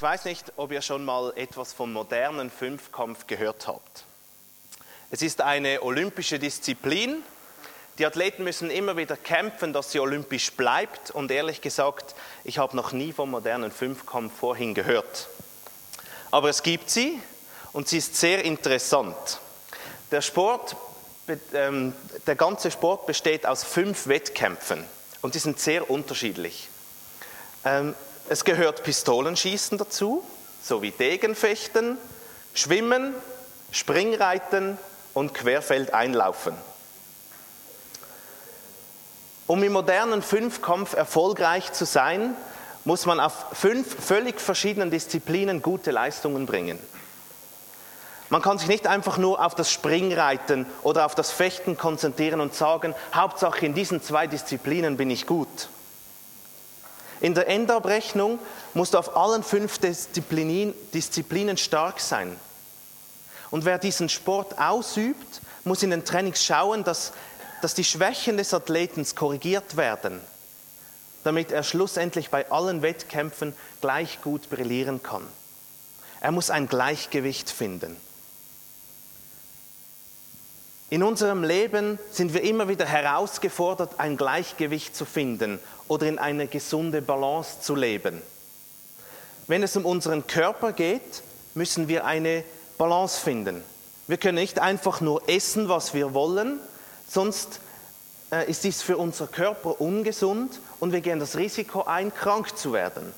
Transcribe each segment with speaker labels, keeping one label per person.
Speaker 1: Ich weiß nicht, ob ihr schon mal etwas vom modernen Fünfkampf gehört habt. Es ist eine olympische Disziplin. Die Athleten müssen immer wieder kämpfen, dass sie olympisch bleibt. Und ehrlich gesagt, ich habe noch nie vom modernen Fünfkampf vorhin gehört. Aber es gibt sie und sie ist sehr interessant. Der Sport, ähm, der ganze Sport besteht aus fünf Wettkämpfen und die sind sehr unterschiedlich. Es gehört Pistolenschießen dazu, sowie Degenfechten, Schwimmen, Springreiten und Querfeldeinlaufen. Um im modernen Fünfkampf erfolgreich zu sein, muss man auf fünf völlig verschiedenen Disziplinen gute Leistungen bringen. Man kann sich nicht einfach nur auf das Springreiten oder auf das Fechten konzentrieren und sagen, Hauptsache in diesen zwei Disziplinen bin ich gut. In der Endabrechnung musst du auf allen fünf Disziplinen, Disziplinen stark sein. Und wer diesen Sport ausübt, muss in den Trainings schauen, dass, dass die Schwächen des Athleten korrigiert werden, damit er schlussendlich bei allen Wettkämpfen gleich gut brillieren kann. Er muss ein Gleichgewicht finden. In unserem Leben sind wir immer wieder herausgefordert, ein Gleichgewicht zu finden oder in eine gesunde Balance zu leben. Wenn es um unseren Körper geht, müssen wir eine Balance finden. Wir können nicht einfach nur essen, was wir wollen, sonst äh, ist dies für unser Körper ungesund und wir gehen das Risiko ein, krank zu werden.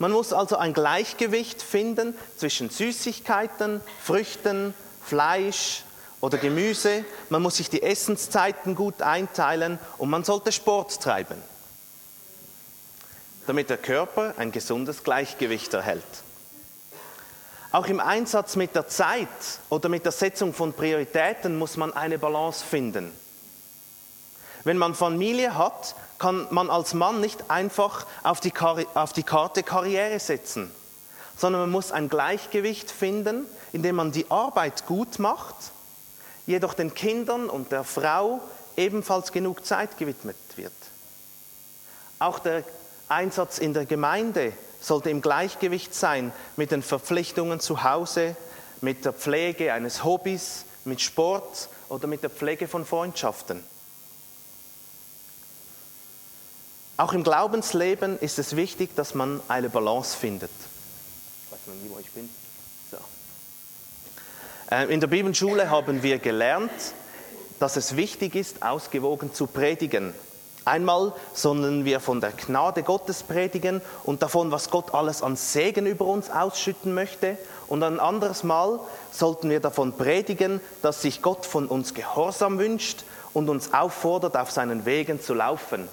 Speaker 1: Man muss also ein Gleichgewicht finden zwischen Süßigkeiten, Früchten, Fleisch, oder Gemüse, man muss sich die Essenszeiten gut einteilen und man sollte Sport treiben, damit der Körper ein gesundes Gleichgewicht erhält. Auch im Einsatz mit der Zeit oder mit der Setzung von Prioritäten muss man eine Balance finden. Wenn man Familie hat, kann man als Mann nicht einfach auf die, auf die Karte Karriere setzen, sondern man muss ein Gleichgewicht finden, indem man die Arbeit gut macht jedoch den Kindern und der Frau ebenfalls genug Zeit gewidmet wird. Auch der Einsatz in der Gemeinde sollte im Gleichgewicht sein mit den Verpflichtungen zu Hause, mit der Pflege eines Hobbys, mit Sport oder mit der Pflege von Freundschaften. Auch im Glaubensleben ist es wichtig, dass man eine Balance findet. Ich weiß noch nie, wo ich bin. Äh, in der Bibelschule haben wir gelernt, dass es wichtig ist, ausgewogen zu predigen. Einmal sollen wir von der Gnade Gottes predigen und davon, was Gott alles an Segen über uns ausschütten möchte. Und ein anderes Mal sollten wir davon predigen, dass sich Gott von uns Gehorsam wünscht und uns auffordert, auf seinen Wegen zu laufen.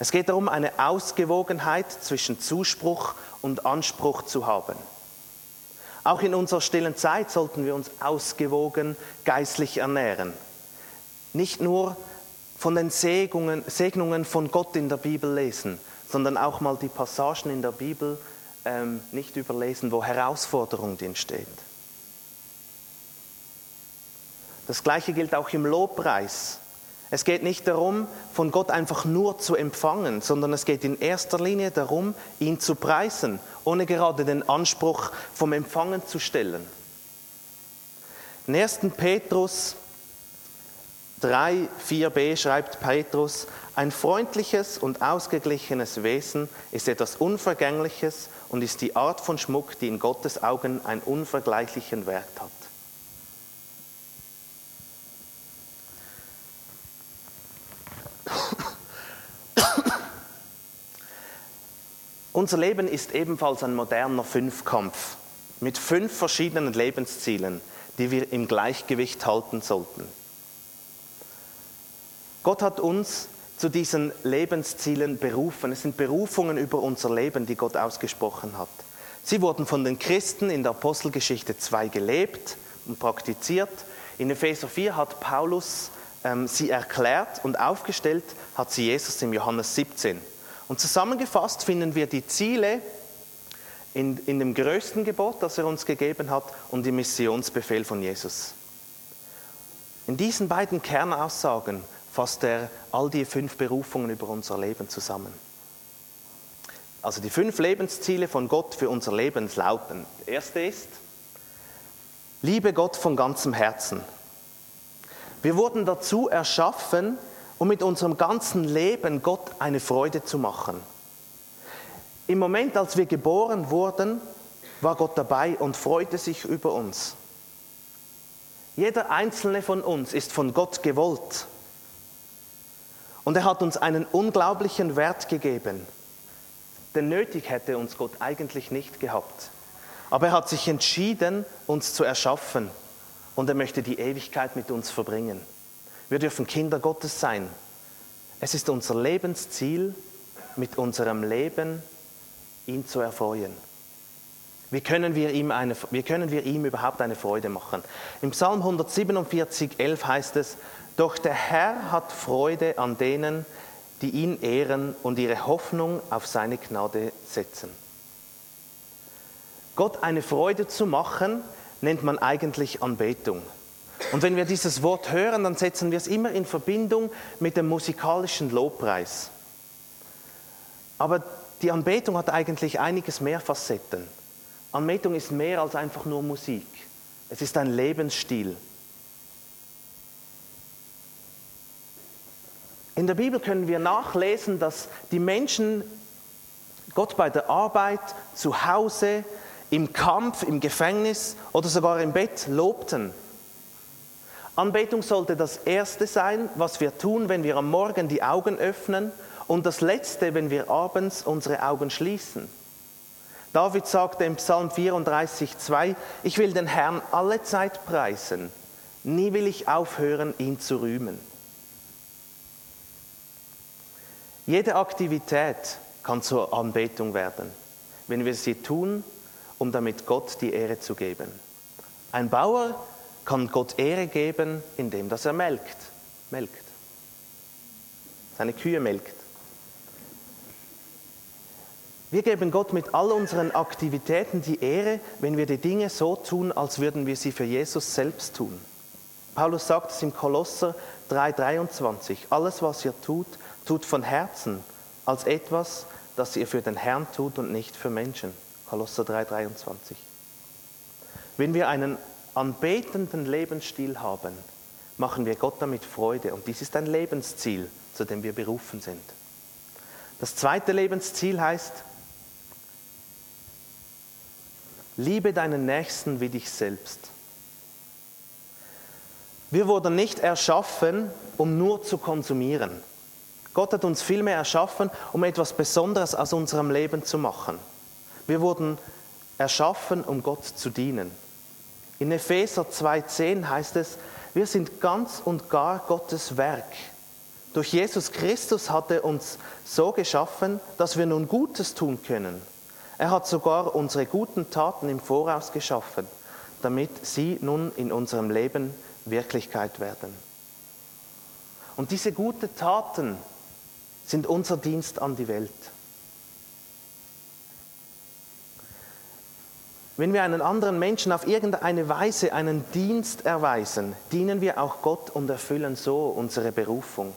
Speaker 1: Es geht darum, eine Ausgewogenheit zwischen Zuspruch und Anspruch zu haben. Auch in unserer stillen Zeit sollten wir uns ausgewogen geistlich ernähren. Nicht nur von den Segnungen, Segnungen von Gott in der Bibel lesen, sondern auch mal die Passagen in der Bibel ähm, nicht überlesen, wo Herausforderung drin. Das gleiche gilt auch im Lobpreis. Es geht nicht darum, von Gott einfach nur zu empfangen, sondern es geht in erster Linie darum, ihn zu preisen, ohne gerade den Anspruch vom Empfangen zu stellen. In 1. Petrus 3, 4b schreibt Petrus, ein freundliches und ausgeglichenes Wesen ist etwas Unvergängliches und ist die Art von Schmuck, die in Gottes Augen einen unvergleichlichen Wert hat. Unser Leben ist ebenfalls ein moderner Fünfkampf mit fünf verschiedenen Lebenszielen, die wir im Gleichgewicht halten sollten. Gott hat uns zu diesen Lebenszielen berufen. Es sind Berufungen über unser Leben, die Gott ausgesprochen hat. Sie wurden von den Christen in der Apostelgeschichte 2 gelebt und praktiziert. In Epheser 4 hat Paulus ähm, sie erklärt und aufgestellt hat sie Jesus im Johannes 17. Und zusammengefasst finden wir die Ziele in, in dem größten Gebot, das er uns gegeben hat, und im Missionsbefehl von Jesus. In diesen beiden Kernaussagen fasst er all die fünf Berufungen über unser Leben zusammen. Also die fünf Lebensziele von Gott für unser Leben lauten. Erste ist, liebe Gott von ganzem Herzen. Wir wurden dazu erschaffen, um mit unserem ganzen Leben Gott eine Freude zu machen. Im Moment, als wir geboren wurden, war Gott dabei und freute sich über uns. Jeder einzelne von uns ist von Gott gewollt. Und er hat uns einen unglaublichen Wert gegeben. Denn nötig hätte uns Gott eigentlich nicht gehabt. Aber er hat sich entschieden, uns zu erschaffen. Und er möchte die Ewigkeit mit uns verbringen. Wir dürfen Kinder Gottes sein. Es ist unser Lebensziel, mit unserem Leben ihn zu erfreuen. Wie können, wir ihm eine, wie können wir ihm überhaupt eine Freude machen? Im Psalm 147, 11 heißt es, doch der Herr hat Freude an denen, die ihn ehren und ihre Hoffnung auf seine Gnade setzen. Gott eine Freude zu machen, nennt man eigentlich Anbetung. Und wenn wir dieses Wort hören, dann setzen wir es immer in Verbindung mit dem musikalischen Lobpreis. Aber die Anbetung hat eigentlich einiges mehr Facetten. Anbetung ist mehr als einfach nur Musik. Es ist ein Lebensstil. In der Bibel können wir nachlesen, dass die Menschen Gott bei der Arbeit, zu Hause, im Kampf, im Gefängnis oder sogar im Bett lobten. Anbetung sollte das Erste sein, was wir tun, wenn wir am Morgen die Augen öffnen und das Letzte, wenn wir abends unsere Augen schließen. David sagte im Psalm 34, 2, ich will den Herrn alle Zeit preisen, nie will ich aufhören, ihn zu rühmen. Jede Aktivität kann zur Anbetung werden, wenn wir sie tun, um damit Gott die Ehre zu geben. Ein Bauer kann Gott Ehre geben, indem dass er melkt, melkt, seine Kühe melkt. Wir geben Gott mit all unseren Aktivitäten die Ehre, wenn wir die Dinge so tun, als würden wir sie für Jesus selbst tun. Paulus sagt es im Kolosser 3:23, alles was ihr tut, tut von Herzen, als etwas, das ihr für den Herrn tut und nicht für Menschen. Kolosser 3:23. Wenn wir einen anbetenden Lebensstil haben, machen wir Gott damit Freude und dies ist ein Lebensziel, zu dem wir berufen sind. Das zweite Lebensziel heißt, Liebe deinen Nächsten wie dich selbst. Wir wurden nicht erschaffen, um nur zu konsumieren. Gott hat uns vielmehr erschaffen, um etwas Besonderes aus unserem Leben zu machen. Wir wurden erschaffen, um Gott zu dienen. In Epheser 2.10 heißt es, wir sind ganz und gar Gottes Werk. Durch Jesus Christus hat er uns so geschaffen, dass wir nun Gutes tun können. Er hat sogar unsere guten Taten im Voraus geschaffen, damit sie nun in unserem Leben Wirklichkeit werden. Und diese guten Taten sind unser Dienst an die Welt. Wenn wir einen anderen Menschen auf irgendeine Weise einen Dienst erweisen, dienen wir auch Gott und erfüllen so unsere Berufung.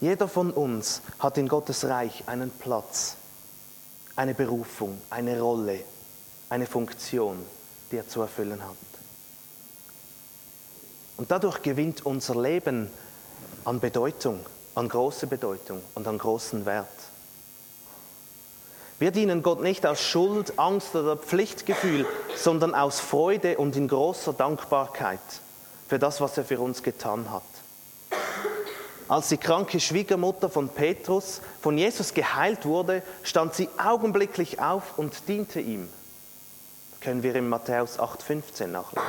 Speaker 1: Jeder von uns hat in Gottes Reich einen Platz, eine Berufung, eine Rolle, eine Funktion, die er zu erfüllen hat. Und dadurch gewinnt unser Leben an Bedeutung, an große Bedeutung und an großen Wert. Wir dienen Gott nicht aus Schuld, Angst oder Pflichtgefühl, sondern aus Freude und in großer Dankbarkeit für das, was er für uns getan hat. Als die kranke Schwiegermutter von Petrus von Jesus geheilt wurde, stand sie augenblicklich auf und diente ihm. Können wir in Matthäus 8,15 nachlesen.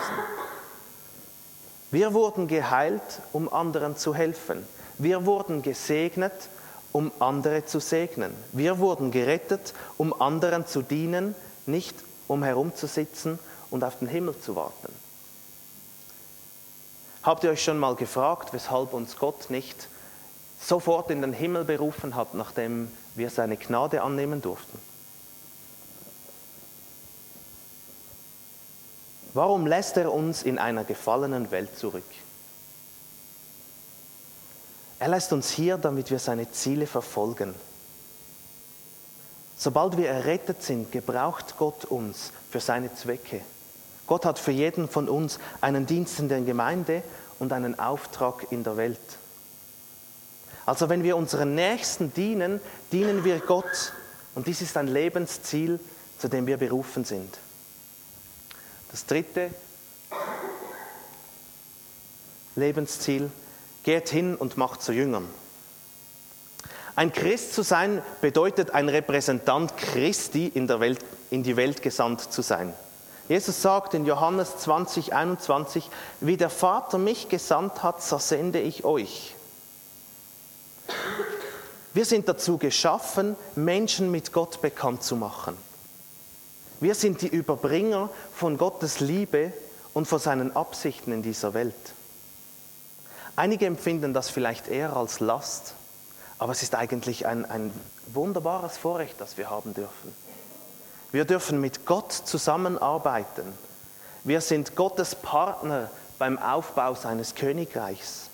Speaker 1: Wir wurden geheilt, um anderen zu helfen. Wir wurden gesegnet, um andere zu segnen. Wir wurden gerettet, um anderen zu dienen, nicht um herumzusitzen und auf den Himmel zu warten. Habt ihr euch schon mal gefragt, weshalb uns Gott nicht sofort in den Himmel berufen hat, nachdem wir seine Gnade annehmen durften? Warum lässt er uns in einer gefallenen Welt zurück? Er lässt uns hier, damit wir seine Ziele verfolgen. Sobald wir errettet sind, gebraucht Gott uns für seine Zwecke. Gott hat für jeden von uns einen Dienst in der Gemeinde und einen Auftrag in der Welt. Also wenn wir unseren Nächsten dienen, dienen wir Gott. Und dies ist ein Lebensziel, zu dem wir berufen sind. Das dritte Lebensziel, geht hin und macht zu Jüngern. Ein Christ zu sein bedeutet, ein Repräsentant Christi in, der Welt, in die Welt gesandt zu sein. Jesus sagt in Johannes 20, 21, wie der Vater mich gesandt hat, so sende ich euch. Wir sind dazu geschaffen, Menschen mit Gott bekannt zu machen. Wir sind die Überbringer von Gottes Liebe und von seinen Absichten in dieser Welt. Einige empfinden das vielleicht eher als Last, aber es ist eigentlich ein, ein wunderbares Vorrecht, das wir haben dürfen. Wir dürfen mit Gott zusammenarbeiten. Wir sind Gottes Partner beim Aufbau seines Königreichs.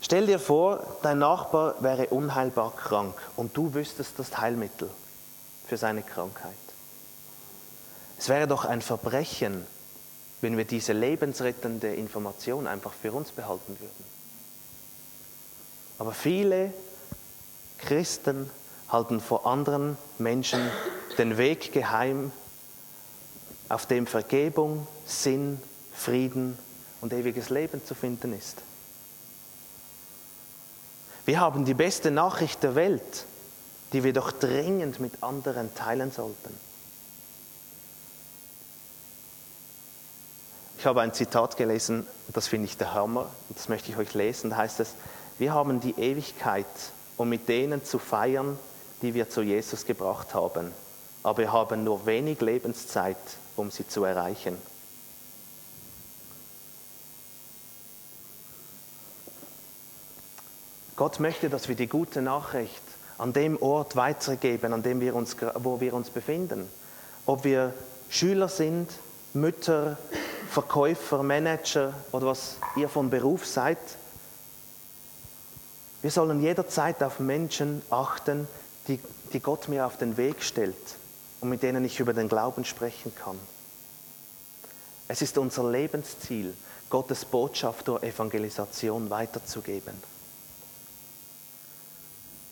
Speaker 1: Stell dir vor, dein Nachbar wäre unheilbar krank und du wüsstest das Heilmittel für seine Krankheit. Es wäre doch ein Verbrechen, wenn wir diese lebensrettende Information einfach für uns behalten würden. Aber viele Christen halten vor anderen Menschen den Weg geheim, auf dem Vergebung, Sinn, Frieden und ewiges Leben zu finden ist. Wir haben die beste Nachricht der Welt, die wir doch dringend mit anderen teilen sollten. Ich habe ein Zitat gelesen, das finde ich der Hammer, das möchte ich euch lesen. Da heißt es, wir haben die Ewigkeit, um mit denen zu feiern, die wir zu Jesus gebracht haben. Aber wir haben nur wenig Lebenszeit, um sie zu erreichen. Gott möchte, dass wir die gute Nachricht an dem Ort weitergeben, an dem wir uns, wo wir uns befinden. Ob wir Schüler sind, Mütter, Verkäufer, Manager oder was ihr von Beruf seid. Wir sollen jederzeit auf Menschen achten, die, die Gott mir auf den Weg stellt und mit denen ich über den Glauben sprechen kann. Es ist unser Lebensziel, Gottes Botschaft durch Evangelisation weiterzugeben.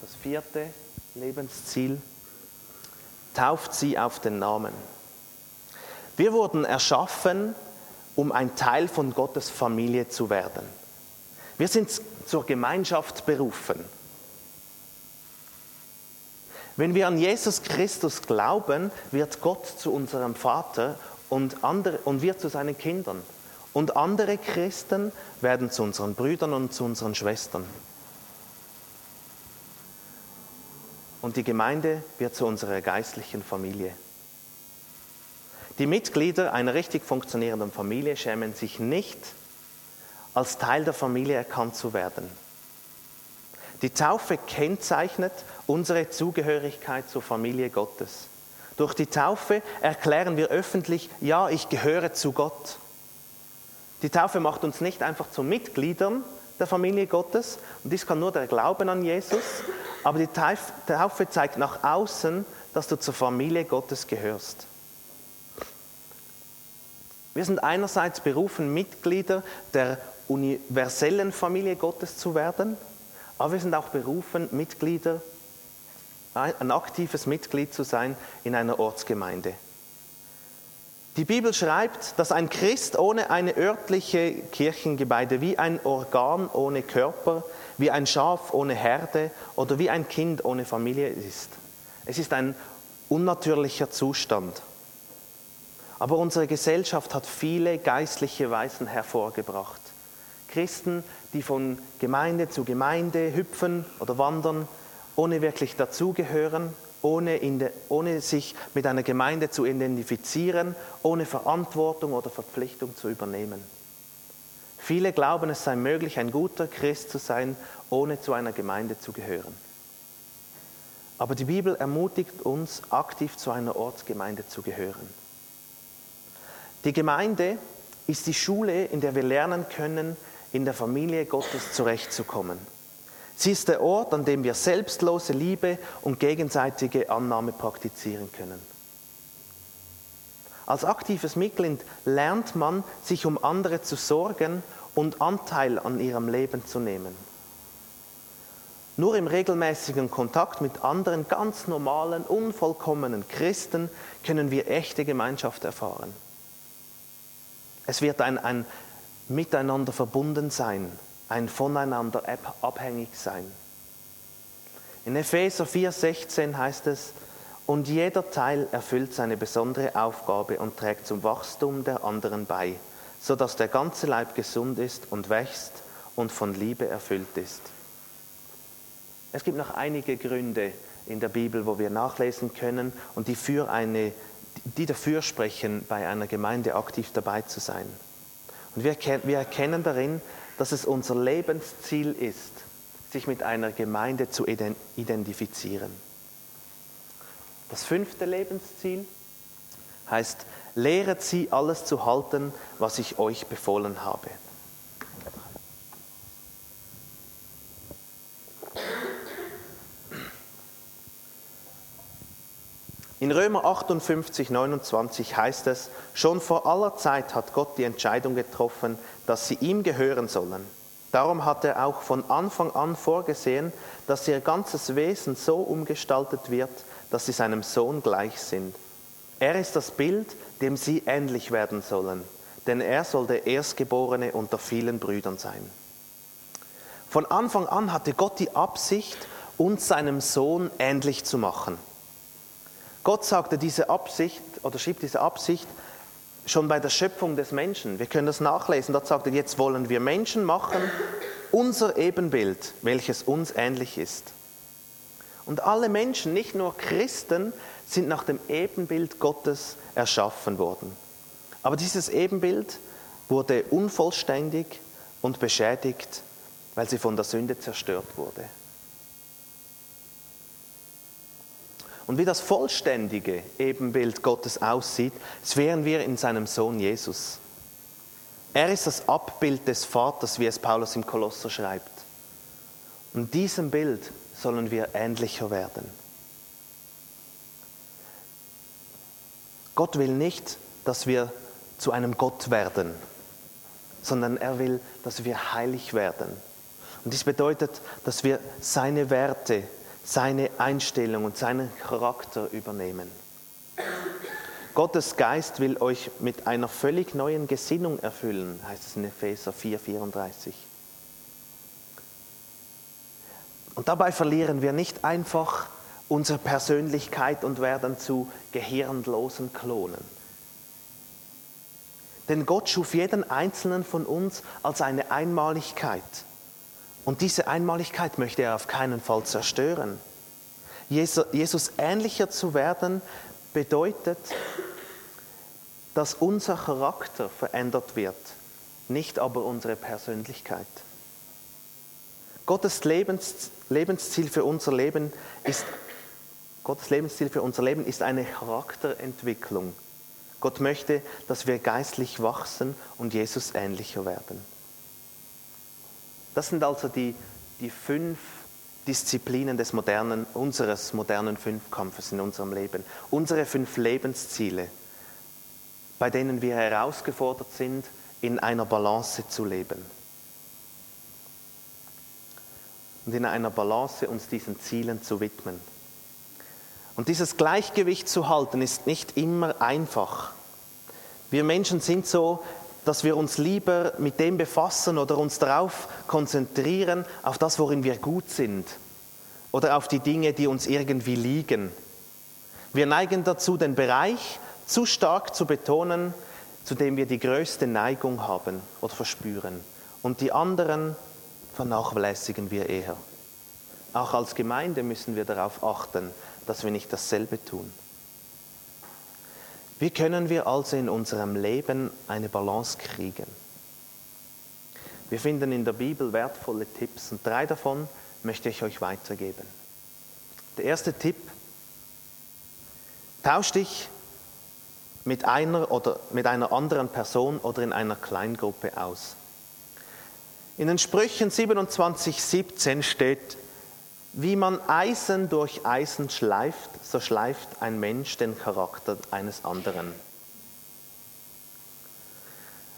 Speaker 1: Das vierte Lebensziel, tauft sie auf den Namen. Wir wurden erschaffen, um ein Teil von Gottes Familie zu werden. Wir sind zur Gemeinschaft berufen. Wenn wir an Jesus Christus glauben, wird Gott zu unserem Vater und, andere, und wir zu seinen Kindern. Und andere Christen werden zu unseren Brüdern und zu unseren Schwestern. Und die Gemeinde wird zu unserer geistlichen Familie. Die Mitglieder einer richtig funktionierenden Familie schämen sich nicht, als Teil der Familie erkannt zu werden. Die Taufe kennzeichnet unsere Zugehörigkeit zur Familie Gottes. Durch die Taufe erklären wir öffentlich, ja, ich gehöre zu Gott. Die Taufe macht uns nicht einfach zu Mitgliedern der Familie Gottes, und dies kann nur der Glauben an Jesus, aber die Taufe zeigt nach außen, dass du zur Familie Gottes gehörst. Wir sind einerseits berufen, Mitglieder der universellen Familie Gottes zu werden, aber wir sind auch berufen, Mitglieder, ein aktives Mitglied zu sein in einer Ortsgemeinde. Die Bibel schreibt, dass ein Christ ohne eine örtliche Kirchengemeinde wie ein Organ ohne Körper, wie ein Schaf ohne Herde oder wie ein Kind ohne Familie ist. Es ist ein unnatürlicher Zustand. Aber unsere Gesellschaft hat viele geistliche Weisen hervorgebracht. Christen, die von Gemeinde zu Gemeinde hüpfen oder wandern, ohne wirklich dazugehören, ohne, de, ohne sich mit einer Gemeinde zu identifizieren, ohne Verantwortung oder Verpflichtung zu übernehmen. Viele glauben, es sei möglich, ein guter Christ zu sein, ohne zu einer Gemeinde zu gehören. Aber die Bibel ermutigt uns, aktiv zu einer Ortsgemeinde zu gehören. Die Gemeinde ist die Schule, in der wir lernen können, in der Familie Gottes zurechtzukommen. Sie ist der Ort, an dem wir selbstlose Liebe und gegenseitige Annahme praktizieren können. Als aktives Mitglied lernt man, sich um andere zu sorgen und Anteil an ihrem Leben zu nehmen. Nur im regelmäßigen Kontakt mit anderen ganz normalen, unvollkommenen Christen können wir echte Gemeinschaft erfahren. Es wird ein, ein Miteinander verbunden sein, ein Voneinander abhängig sein. In Epheser 4,16 heißt es, und jeder Teil erfüllt seine besondere Aufgabe und trägt zum Wachstum der anderen bei, sodass der ganze Leib gesund ist und wächst und von Liebe erfüllt ist. Es gibt noch einige Gründe in der Bibel, wo wir nachlesen können und die, für eine, die dafür sprechen, bei einer Gemeinde aktiv dabei zu sein. Und wir, wir erkennen darin, dass es unser Lebensziel ist, sich mit einer Gemeinde zu identifizieren. Das fünfte Lebensziel heißt, lehret sie alles zu halten, was ich euch befohlen habe. In Römer 58, 29 heißt es, schon vor aller Zeit hat Gott die Entscheidung getroffen, dass sie ihm gehören sollen. Darum hat er auch von Anfang an vorgesehen, dass ihr ganzes Wesen so umgestaltet wird, dass sie seinem Sohn gleich sind. Er ist das Bild, dem sie ähnlich werden sollen, denn er soll der Erstgeborene unter vielen Brüdern sein. Von Anfang an hatte Gott die Absicht, uns seinem Sohn ähnlich zu machen. Gott sagte diese Absicht oder schrieb diese Absicht schon bei der Schöpfung des Menschen. Wir können das nachlesen. Dort sagt er, jetzt wollen wir Menschen machen, unser Ebenbild, welches uns ähnlich ist. Und alle Menschen, nicht nur Christen, sind nach dem Ebenbild Gottes erschaffen worden. Aber dieses Ebenbild wurde unvollständig und beschädigt, weil sie von der Sünde zerstört wurde. Und wie das vollständige Ebenbild Gottes aussieht, sehen wir in seinem Sohn Jesus. Er ist das Abbild des Vaters, wie es Paulus im Kolosser schreibt. Und diesem Bild sollen wir ähnlicher werden. Gott will nicht, dass wir zu einem Gott werden, sondern er will, dass wir heilig werden. Und dies bedeutet, dass wir seine Werte, seine Einstellung und seinen Charakter übernehmen. Gottes Geist will euch mit einer völlig neuen Gesinnung erfüllen, heißt es in Epheser 4, 34. Und dabei verlieren wir nicht einfach unsere Persönlichkeit und werden zu gehirnlosen Klonen. Denn Gott schuf jeden einzelnen von uns als eine Einmaligkeit. Und diese Einmaligkeit möchte er auf keinen Fall zerstören. Jesus ähnlicher zu werden bedeutet, dass unser Charakter verändert wird, nicht aber unsere Persönlichkeit. Gottes Lebens, Lebensziel für unser Leben ist Gottes Lebensziel für unser Leben ist eine Charakterentwicklung. Gott möchte, dass wir geistlich wachsen und Jesus ähnlicher werden. Das sind also die, die fünf Disziplinen des modernen, unseres modernen Fünfkampfes in unserem Leben. Unsere fünf Lebensziele, bei denen wir herausgefordert sind, in einer Balance zu leben. Und in einer Balance uns diesen Zielen zu widmen. Und dieses Gleichgewicht zu halten, ist nicht immer einfach. Wir Menschen sind so, dass wir uns lieber mit dem befassen oder uns darauf konzentrieren, auf das, worin wir gut sind oder auf die Dinge, die uns irgendwie liegen. Wir neigen dazu, den Bereich zu stark zu betonen, zu dem wir die größte Neigung haben oder verspüren. Und die anderen vernachlässigen wir eher. Auch als Gemeinde müssen wir darauf achten, dass wir nicht dasselbe tun. Wie können wir also in unserem Leben eine Balance kriegen? Wir finden in der Bibel wertvolle Tipps und drei davon möchte ich euch weitergeben. Der erste Tipp, tausch dich mit einer oder mit einer anderen Person oder in einer Kleingruppe aus. In den Sprüchen 27, 17 steht, wie man Eisen durch Eisen schleift, so schleift ein Mensch den Charakter eines anderen.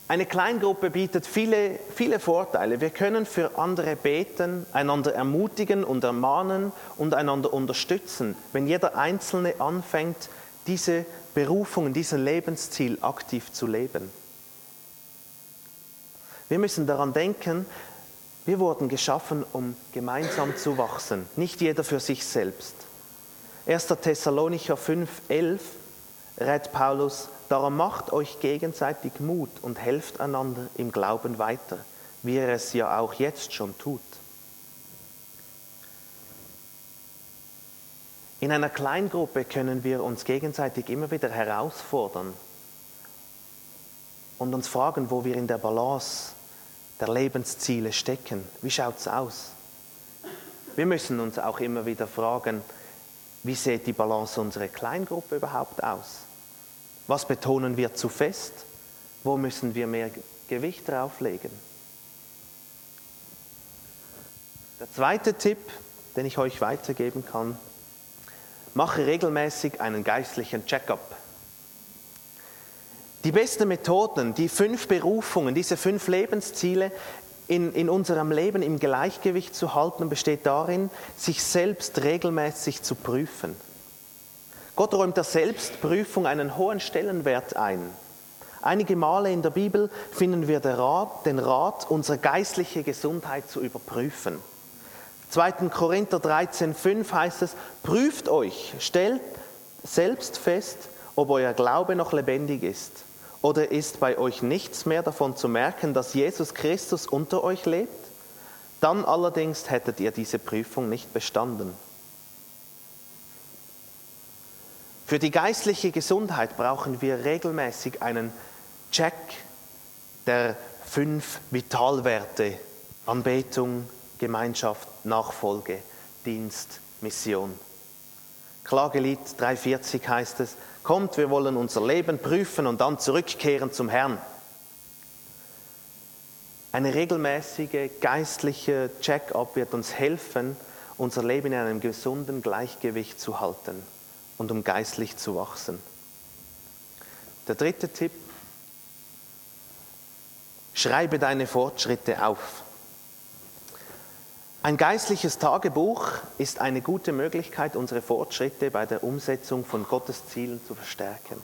Speaker 1: Eine Kleingruppe bietet viele, viele Vorteile. Wir können für andere beten, einander ermutigen und ermahnen und einander unterstützen, wenn jeder Einzelne anfängt, diese Berufung, diesen Lebensziel aktiv zu leben. Wir müssen daran denken, wir wurden geschaffen, um gemeinsam zu wachsen, nicht jeder für sich selbst. 1. Thessalonicher 5, 11 rät Paulus, darum macht euch gegenseitig Mut und helft einander im Glauben weiter, wie er es ja auch jetzt schon tut. In einer Kleingruppe können wir uns gegenseitig immer wieder herausfordern und uns fragen, wo wir in der Balance der Lebensziele stecken. Wie schaut es aus? Wir müssen uns auch immer wieder fragen, wie sieht die Balance unserer Kleingruppe überhaupt aus? Was betonen wir zu fest? Wo müssen wir mehr Gewicht drauflegen? Der zweite Tipp, den ich euch weitergeben kann, mache regelmäßig einen geistlichen Check-up. Die besten Methoden, die fünf Berufungen, diese fünf Lebensziele in, in unserem Leben im Gleichgewicht zu halten, besteht darin, sich selbst regelmäßig zu prüfen. Gott räumt der Selbstprüfung einen hohen Stellenwert ein. Einige Male in der Bibel finden wir den Rat, den Rat unsere geistliche Gesundheit zu überprüfen. 2. Korinther 13,5 heißt es, prüft euch, stellt selbst fest, ob euer Glaube noch lebendig ist. Oder ist bei euch nichts mehr davon zu merken, dass Jesus Christus unter euch lebt? Dann allerdings hättet ihr diese Prüfung nicht bestanden. Für die geistliche Gesundheit brauchen wir regelmäßig einen Check der fünf Vitalwerte Anbetung, Gemeinschaft, Nachfolge, Dienst, Mission. Klagelied 340 heißt es, kommt, wir wollen unser Leben prüfen und dann zurückkehren zum Herrn. Eine regelmäßige geistliche Check-up wird uns helfen, unser Leben in einem gesunden Gleichgewicht zu halten und um geistlich zu wachsen. Der dritte Tipp, schreibe deine Fortschritte auf. Ein geistliches Tagebuch ist eine gute Möglichkeit, unsere Fortschritte bei der Umsetzung von Gottes Zielen zu verstärken.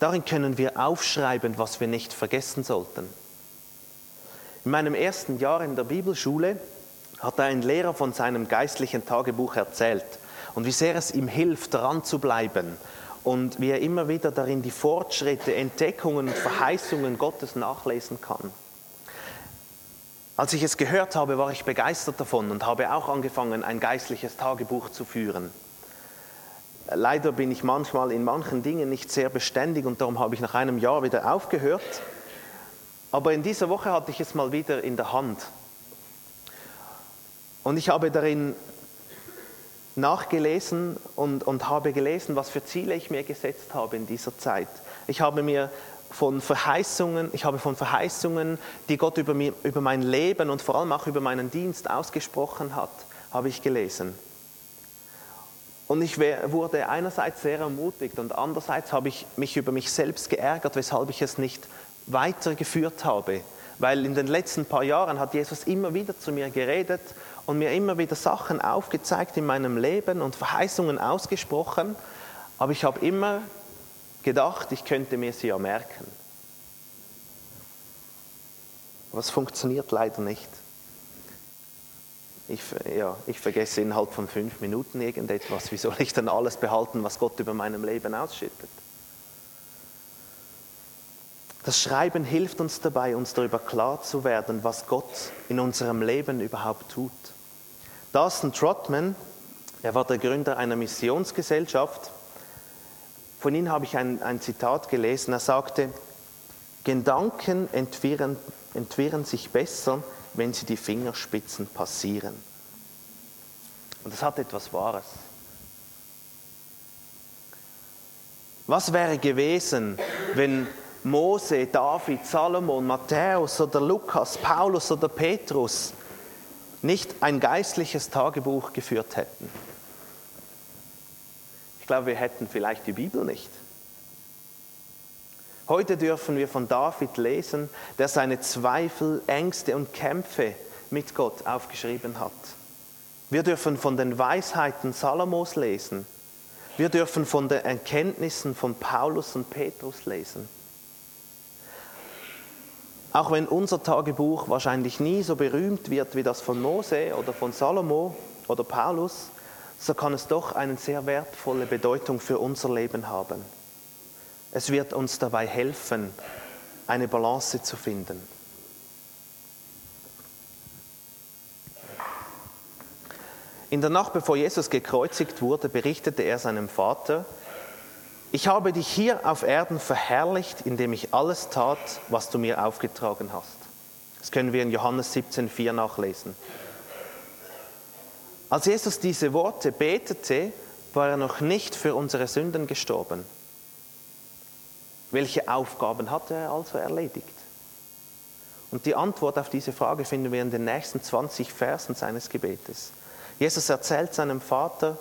Speaker 1: Darin können wir aufschreiben, was wir nicht vergessen sollten. In meinem ersten Jahr in der Bibelschule hat ein Lehrer von seinem geistlichen Tagebuch erzählt und wie sehr es ihm hilft, daran zu bleiben und wie er immer wieder darin die Fortschritte, Entdeckungen und Verheißungen Gottes nachlesen kann. Als ich es gehört habe, war ich begeistert davon und habe auch angefangen, ein geistliches Tagebuch zu führen. Leider bin ich manchmal in manchen Dingen nicht sehr beständig und darum habe ich nach einem Jahr wieder aufgehört. Aber in dieser Woche hatte ich es mal wieder in der Hand. Und ich habe darin nachgelesen und, und habe gelesen, was für Ziele ich mir gesetzt habe in dieser Zeit. Ich habe mir von Verheißungen, ich habe von Verheißungen, die Gott über, mir, über mein Leben und vor allem auch über meinen Dienst ausgesprochen hat, habe ich gelesen. Und ich wurde einerseits sehr ermutigt und andererseits habe ich mich über mich selbst geärgert, weshalb ich es nicht weitergeführt habe. Weil in den letzten paar Jahren hat Jesus immer wieder zu mir geredet und mir immer wieder Sachen aufgezeigt in meinem Leben und Verheißungen ausgesprochen. Aber ich habe immer gedacht, ich könnte mir sie ja merken. Aber es funktioniert leider nicht. Ich, ja, ich vergesse innerhalb von fünf Minuten irgendetwas. Wie soll ich dann alles behalten, was Gott über meinem Leben ausschüttet? Das Schreiben hilft uns dabei, uns darüber klar zu werden, was Gott in unserem Leben überhaupt tut. Dawson Trotman, er war der Gründer einer Missionsgesellschaft, von ihm habe ich ein, ein Zitat gelesen. Er sagte, Gedanken entwirren, entwirren sich besser, wenn sie die Fingerspitzen passieren. Und das hat etwas Wahres. Was wäre gewesen, wenn Mose, David, Salomon, Matthäus oder Lukas, Paulus oder Petrus nicht ein geistliches Tagebuch geführt hätten. Ich glaube, wir hätten vielleicht die Bibel nicht. Heute dürfen wir von David lesen, der seine Zweifel, Ängste und Kämpfe mit Gott aufgeschrieben hat. Wir dürfen von den Weisheiten Salomos lesen. Wir dürfen von den Erkenntnissen von Paulus und Petrus lesen. Auch wenn unser Tagebuch wahrscheinlich nie so berühmt wird wie das von Mose oder von Salomo oder Paulus, so kann es doch eine sehr wertvolle Bedeutung für unser Leben haben. Es wird uns dabei helfen, eine Balance zu finden. In der Nacht, bevor Jesus gekreuzigt wurde, berichtete er seinem Vater, ich habe dich hier auf Erden verherrlicht, indem ich alles tat, was du mir aufgetragen hast. Das können wir in Johannes 17,4 nachlesen. Als Jesus diese Worte betete, war er noch nicht für unsere Sünden gestorben. Welche Aufgaben hatte er also erledigt? Und die Antwort auf diese Frage finden wir in den nächsten 20 Versen seines Gebetes. Jesus erzählt seinem Vater,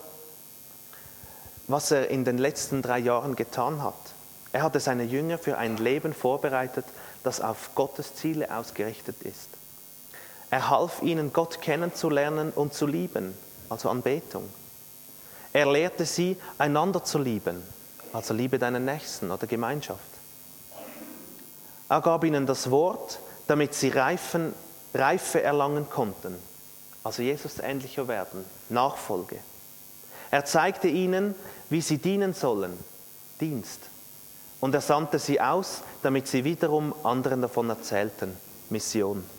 Speaker 1: was er in den letzten drei Jahren getan hat. Er hatte seine Jünger für ein Leben vorbereitet, das auf Gottes Ziele ausgerichtet ist. Er half ihnen, Gott kennenzulernen und zu lieben, also Anbetung. Er lehrte sie, einander zu lieben, also liebe deinen Nächsten oder Gemeinschaft. Er gab ihnen das Wort, damit sie Reifen, Reife erlangen konnten, also Jesus ähnlicher werden, Nachfolge. Er zeigte ihnen, wie sie dienen sollen, Dienst. Und er sandte sie aus, damit sie wiederum anderen davon erzählten, Mission.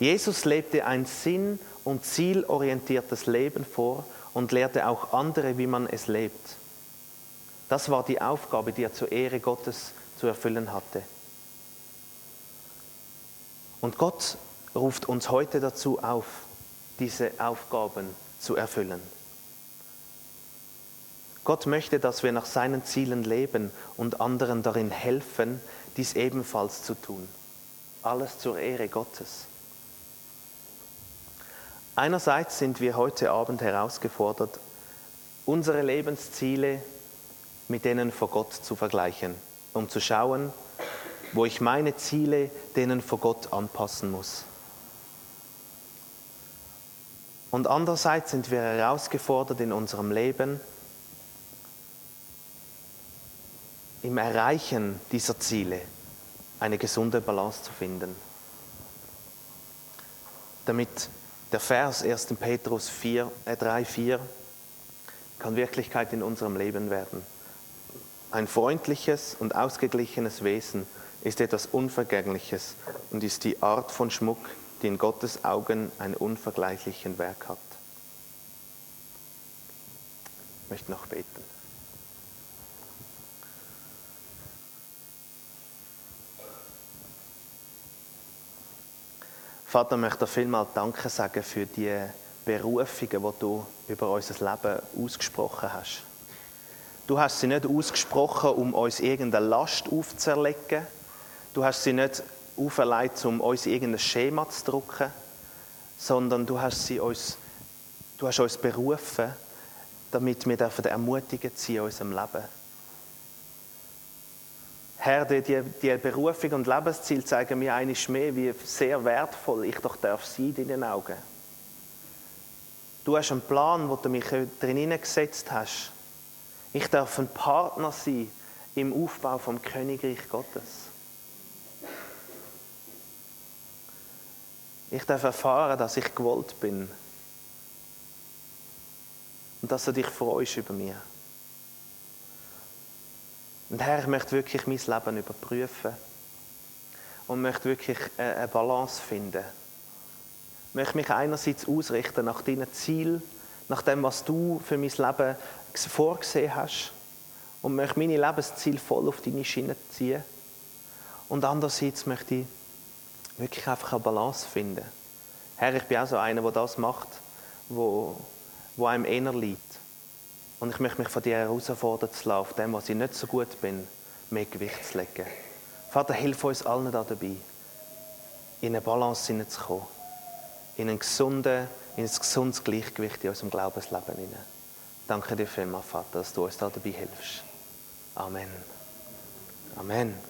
Speaker 1: Jesus lebte ein sinn- und zielorientiertes Leben vor und lehrte auch andere, wie man es lebt. Das war die Aufgabe, die er zur Ehre Gottes zu erfüllen hatte. Und Gott ruft uns heute dazu auf, diese Aufgaben zu erfüllen. Gott möchte, dass wir nach seinen Zielen leben und anderen darin helfen, dies ebenfalls zu tun. Alles zur Ehre Gottes. Einerseits sind wir heute Abend herausgefordert, unsere Lebensziele mit denen vor Gott zu vergleichen, um zu schauen, wo ich meine Ziele denen vor Gott anpassen muss. Und andererseits sind wir herausgefordert in unserem Leben, im Erreichen dieser Ziele eine gesunde Balance zu finden. Damit der Vers 1. Petrus 4, äh 3, 4 kann Wirklichkeit in unserem Leben werden. Ein freundliches und ausgeglichenes Wesen ist etwas Unvergängliches und ist die Art von Schmuck, die in Gottes Augen einen unvergleichlichen Werk hat. Ich möchte noch beten. Vater, ich möchte dir vielmal Danke sagen für die Berufungen, die du über unser Leben ausgesprochen hast. Du hast sie nicht ausgesprochen, um uns irgendeine Last aufzuerlegen. Du hast sie nicht auferlegt, um uns irgendein Schema zu drucken, sondern du hast, sie uns, du hast uns berufen, damit wir ermutigen sie in unserem Leben. Herr, die, die Berufung und Lebensziel zeigen mir eines mehr, wie sehr wertvoll ich doch darf sein in den Augen. Du hast einen Plan, wo du mich drin gesetzt hast. Ich darf ein Partner sein im Aufbau vom Königreich Gottes. Ich darf erfahren, dass ich gewollt bin. Und dass du dich freust über mich. Und Herr, ich möchte wirklich mein Leben überprüfen. Und möchte wirklich eine Balance finden. Ich möchte mich einerseits ausrichten nach deinen Zielen, nach dem, was du für mein Leben vorgesehen hast. Und möchte meine Lebensziele voll auf deine Schiene ziehen. Und andererseits möchte ich wirklich einfach eine Balance finden. Herr, ich bin auch so einer, der das macht, wo, wo einem eher liegt. Und ich möchte mich von dir herausfordern zu auf dem, was ich nicht so gut bin, mehr Gewicht zu legen. Vater, hilf uns allen da dabei, in eine Balance hineinzukommen, in, einen gesunden, in ein gesundes Gleichgewicht in unserem Glaubensleben hinein. Danke dir vielmals, Vater, dass du uns da dabei hilfst. Amen. Amen.